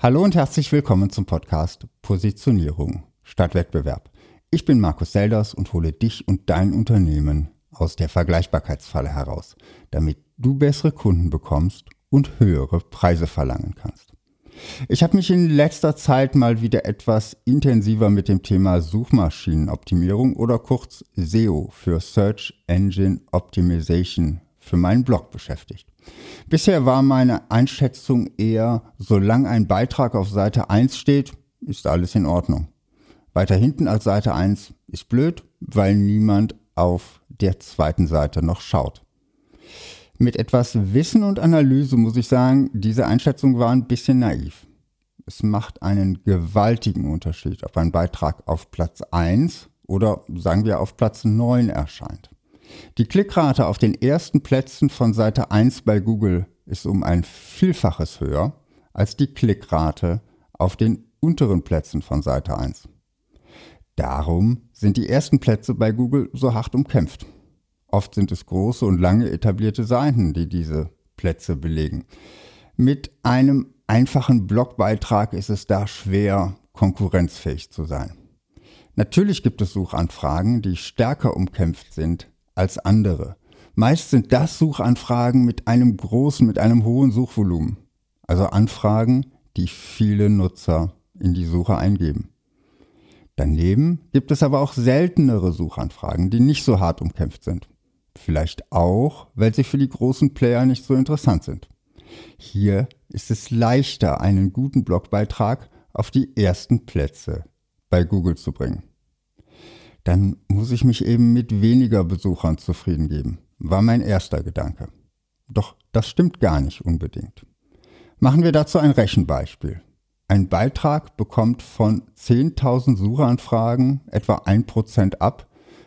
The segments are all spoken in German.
Hallo und herzlich willkommen zum Podcast Positionierung statt Wettbewerb. Ich bin Markus Selders und hole dich und dein Unternehmen aus der Vergleichbarkeitsfalle heraus, damit du bessere Kunden bekommst und höhere Preise verlangen kannst. Ich habe mich in letzter Zeit mal wieder etwas intensiver mit dem Thema Suchmaschinenoptimierung oder kurz SEO für Search Engine Optimization für meinen Blog beschäftigt. Bisher war meine Einschätzung eher, solange ein Beitrag auf Seite 1 steht, ist alles in Ordnung. Weiter hinten als Seite 1 ist blöd, weil niemand auf der zweiten Seite noch schaut. Mit etwas Wissen und Analyse muss ich sagen, diese Einschätzung war ein bisschen naiv. Es macht einen gewaltigen Unterschied, ob ein Beitrag auf Platz 1 oder sagen wir auf Platz 9 erscheint. Die Klickrate auf den ersten Plätzen von Seite 1 bei Google ist um ein Vielfaches höher als die Klickrate auf den unteren Plätzen von Seite 1. Darum sind die ersten Plätze bei Google so hart umkämpft. Oft sind es große und lange etablierte Seiten, die diese Plätze belegen. Mit einem einfachen Blogbeitrag ist es da schwer, konkurrenzfähig zu sein. Natürlich gibt es Suchanfragen, die stärker umkämpft sind als andere. Meist sind das Suchanfragen mit einem großen, mit einem hohen Suchvolumen. Also Anfragen, die viele Nutzer in die Suche eingeben. Daneben gibt es aber auch seltenere Suchanfragen, die nicht so hart umkämpft sind. Vielleicht auch, weil sie für die großen Player nicht so interessant sind. Hier ist es leichter, einen guten Blogbeitrag auf die ersten Plätze bei Google zu bringen. Dann muss ich mich eben mit weniger Besuchern zufrieden geben, war mein erster Gedanke. Doch das stimmt gar nicht unbedingt. Machen wir dazu ein Rechenbeispiel. Ein Beitrag bekommt von 10.000 Suchanfragen etwa 1% ab,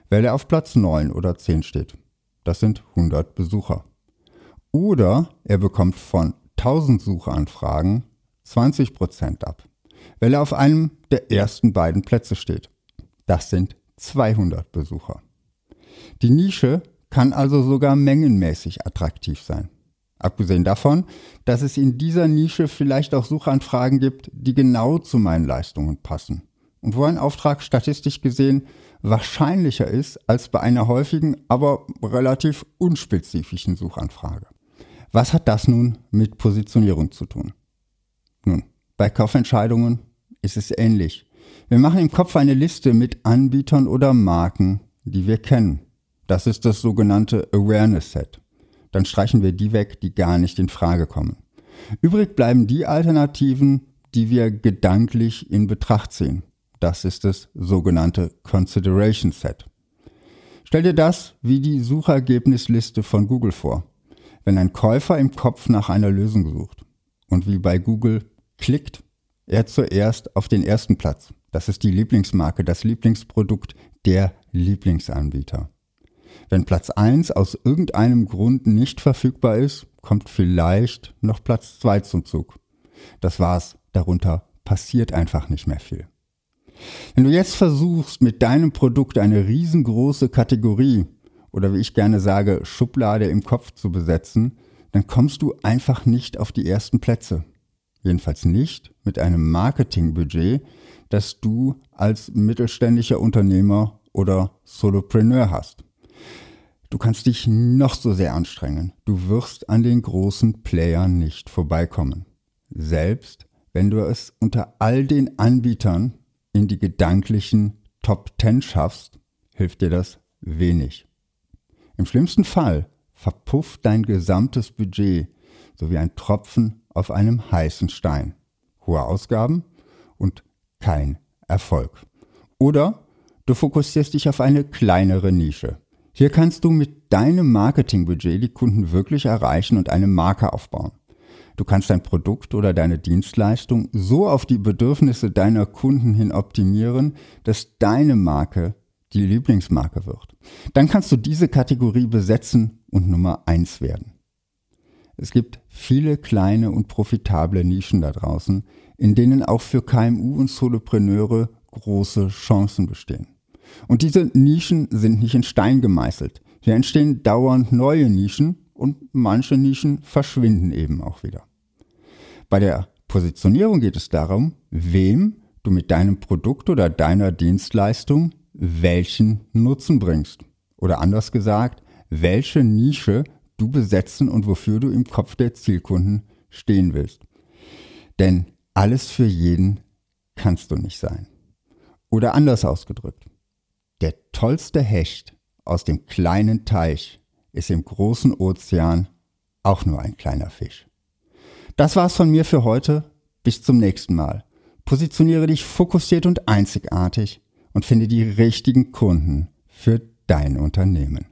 weil er auf Platz 9 oder 10 steht. Das sind 100 Besucher. Oder er bekommt von 1000 Suchanfragen 20% ab, weil er auf einem der ersten beiden Plätze steht. Das sind 200 Besucher. Die Nische kann also sogar mengenmäßig attraktiv sein. Abgesehen davon, dass es in dieser Nische vielleicht auch Suchanfragen gibt, die genau zu meinen Leistungen passen und wo ein Auftrag statistisch gesehen wahrscheinlicher ist als bei einer häufigen, aber relativ unspezifischen Suchanfrage. Was hat das nun mit Positionierung zu tun? Nun, bei Kaufentscheidungen ist es ähnlich. Wir machen im Kopf eine Liste mit Anbietern oder Marken, die wir kennen. Das ist das sogenannte Awareness Set dann streichen wir die weg, die gar nicht in Frage kommen. Übrig bleiben die Alternativen, die wir gedanklich in Betracht ziehen. Das ist das sogenannte Consideration Set. Stell dir das wie die Suchergebnisliste von Google vor. Wenn ein Käufer im Kopf nach einer Lösung sucht und wie bei Google klickt, er zuerst auf den ersten Platz. Das ist die Lieblingsmarke, das Lieblingsprodukt, der Lieblingsanbieter. Wenn Platz 1 aus irgendeinem Grund nicht verfügbar ist, kommt vielleicht noch Platz 2 zum Zug. Das war's, darunter passiert einfach nicht mehr viel. Wenn du jetzt versuchst, mit deinem Produkt eine riesengroße Kategorie oder wie ich gerne sage, Schublade im Kopf zu besetzen, dann kommst du einfach nicht auf die ersten Plätze. Jedenfalls nicht mit einem Marketingbudget, das du als mittelständischer Unternehmer oder Solopreneur hast. Du kannst dich noch so sehr anstrengen. Du wirst an den großen Playern nicht vorbeikommen. Selbst wenn du es unter all den Anbietern in die gedanklichen Top 10 schaffst, hilft dir das wenig. Im schlimmsten Fall verpufft dein gesamtes Budget so wie ein Tropfen auf einem heißen Stein. Hohe Ausgaben und kein Erfolg. Oder du fokussierst dich auf eine kleinere Nische. Hier kannst du mit deinem Marketingbudget die Kunden wirklich erreichen und eine Marke aufbauen. Du kannst dein Produkt oder deine Dienstleistung so auf die Bedürfnisse deiner Kunden hin optimieren, dass deine Marke die Lieblingsmarke wird. Dann kannst du diese Kategorie besetzen und Nummer eins werden. Es gibt viele kleine und profitable Nischen da draußen, in denen auch für KMU und Solopreneure große Chancen bestehen. Und diese Nischen sind nicht in Stein gemeißelt. Hier entstehen dauernd neue Nischen und manche Nischen verschwinden eben auch wieder. Bei der Positionierung geht es darum, wem du mit deinem Produkt oder deiner Dienstleistung welchen Nutzen bringst. Oder anders gesagt, welche Nische du besetzen und wofür du im Kopf der Zielkunden stehen willst. Denn alles für jeden kannst du nicht sein. Oder anders ausgedrückt, der tollste Hecht aus dem kleinen Teich ist im großen Ozean auch nur ein kleiner Fisch. Das war's von mir für heute. Bis zum nächsten Mal. Positioniere dich fokussiert und einzigartig und finde die richtigen Kunden für dein Unternehmen.